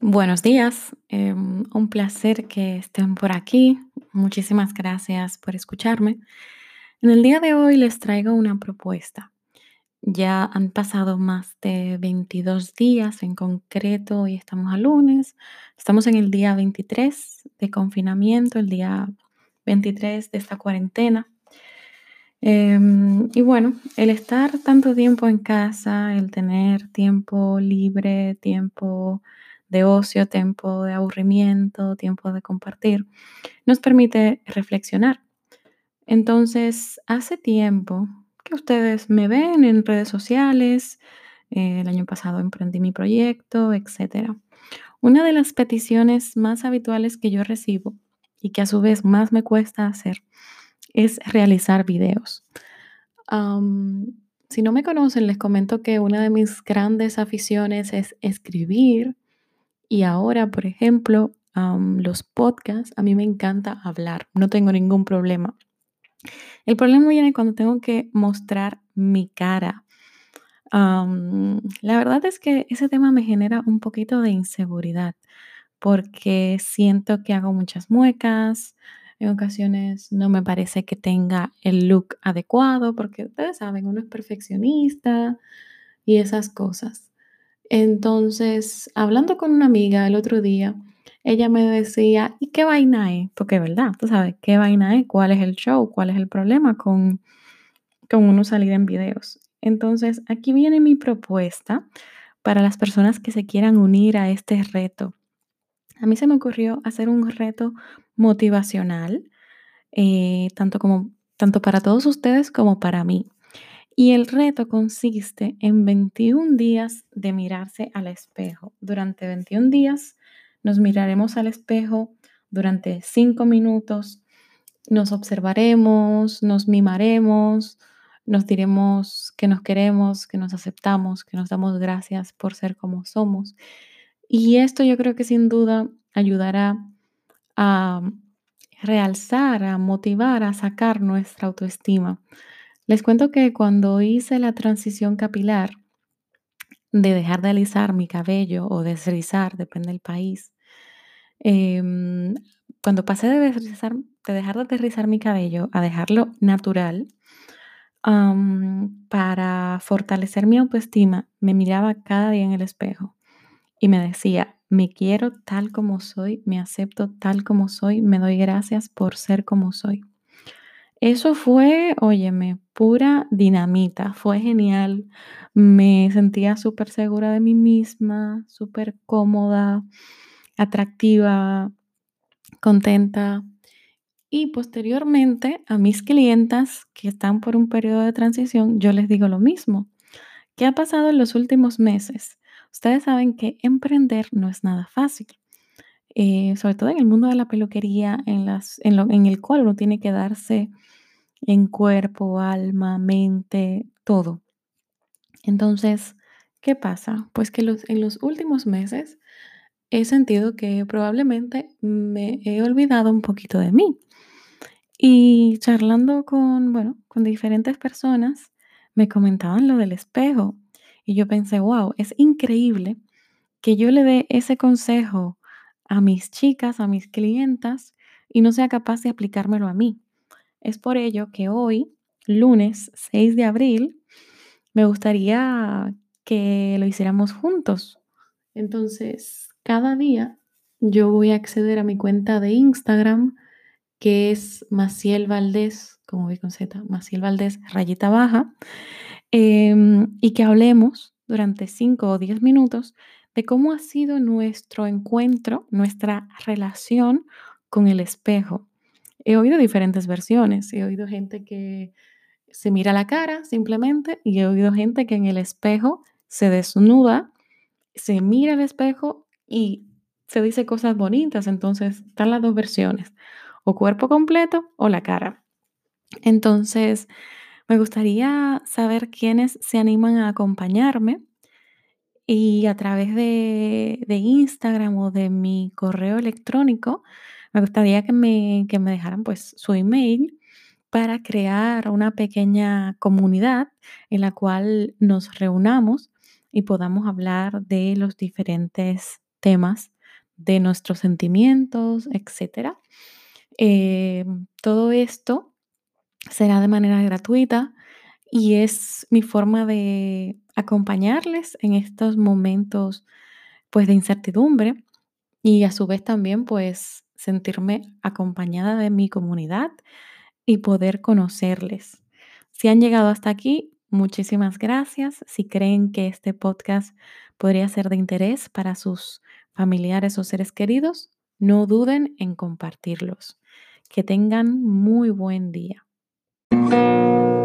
Buenos días, em, un placer que estén por aquí. Muchísimas gracias por escucharme. En el día de hoy les traigo una propuesta. Ya han pasado más de 22 días en concreto, hoy estamos a lunes, estamos en el día 23 de confinamiento, el día 23 de esta cuarentena. Em, y bueno, el estar tanto tiempo en casa, el tener tiempo libre, tiempo de ocio, tiempo de aburrimiento, tiempo de compartir, nos permite reflexionar. Entonces, hace tiempo que ustedes me ven en redes sociales, eh, el año pasado emprendí mi proyecto, etcétera. Una de las peticiones más habituales que yo recibo y que a su vez más me cuesta hacer es realizar videos. Si no me conocen, les comento que una de mis grandes aficiones es escribir y ahora, por ejemplo, los podcasts, a mí me encanta hablar, no tengo ningún problema. El problema viene cuando tengo que mostrar mi cara. La verdad es que ese tema me genera un poquito de inseguridad porque siento que hago muchas muecas, en ocasiones no me parece que tenga el look adecuado, porque ustedes saben, uno es perfeccionista y esas cosas. Entonces, hablando con una amiga el otro día, ella me decía, ¿y qué vaina es? Porque verdad, tú sabes, ¿qué vaina es? ¿Cuál es el show? ¿Cuál es el problema con, con uno salir en videos? Entonces, aquí viene mi propuesta para las personas que se quieran unir a este reto. A mí se me ocurrió hacer un reto motivacional, eh, tanto como tanto para todos ustedes como para mí. Y el reto consiste en 21 días de mirarse al espejo. Durante 21 días nos miraremos al espejo durante 5 minutos, nos observaremos, nos mimaremos, nos diremos que nos queremos, que nos aceptamos, que nos damos gracias por ser como somos. Y esto yo creo que sin duda ayudará a realzar, a motivar, a sacar nuestra autoestima. Les cuento que cuando hice la transición capilar de dejar de alisar mi cabello o desrizar, depende del país, em, cuando pasé de, desrizar- de dejar de desrizar mi cabello a dejarlo natural, para fortalecer mi autoestima, me miraba cada día en el espejo y me decía, me quiero tal como soy, me acepto tal como soy, me doy gracias por ser como soy. Eso fue, óyeme, pura dinamita, fue genial. Me sentía súper segura de mí misma, súper cómoda, atractiva, contenta. Y posteriormente a mis clientas que están por un periodo de transición, yo les digo lo mismo. ¿Qué ha pasado en los últimos meses? Ustedes saben que emprender no es nada fácil, eh, sobre todo en el mundo de la peluquería, en, las, en, lo, en el cual uno tiene que darse en cuerpo, alma, mente, todo. Entonces, ¿qué pasa? Pues que los, en los últimos meses he sentido que probablemente me he olvidado un poquito de mí. Y charlando con, bueno, con diferentes personas, me comentaban lo del espejo. Y yo pensé, wow, es increíble que yo le dé ese consejo a mis chicas, a mis clientas, y no sea capaz de aplicármelo a mí. Es por ello que hoy, lunes 6 de abril, me gustaría que lo hiciéramos juntos. Entonces, cada día yo voy a acceder a mi cuenta de Instagram, que es Maciel Valdés, como voy con Z, Maciel Valdés, rayita baja, em, y que hablemos durante 5 o 10 minutos de cómo ha sido nuestro encuentro, nuestra relación con el espejo. He oído diferentes versiones. He oído gente que se mira la cara simplemente y he oído gente que en el espejo se desnuda, se mira al espejo y se dice cosas bonitas. Entonces, están las dos versiones, o cuerpo completo o la cara. Entonces, me gustaría saber quiénes se animan a acompañarme y a través de, de Instagram o de mi correo electrónico, me gustaría que me, que me dejaran pues su email para crear una pequeña comunidad en la cual nos reunamos y podamos hablar de los diferentes temas de nuestros sentimientos, etc. Eh, todo esto será de manera gratuita y es mi forma de acompañarles en estos momentos pues de incertidumbre y a su vez también pues sentirme acompañada de mi comunidad y poder conocerles. Si han llegado hasta aquí, muchísimas gracias. Si creen que este podcast podría ser de interés para sus familiares o seres queridos, no duden en compartirlos. Que tengan muy buen día. Música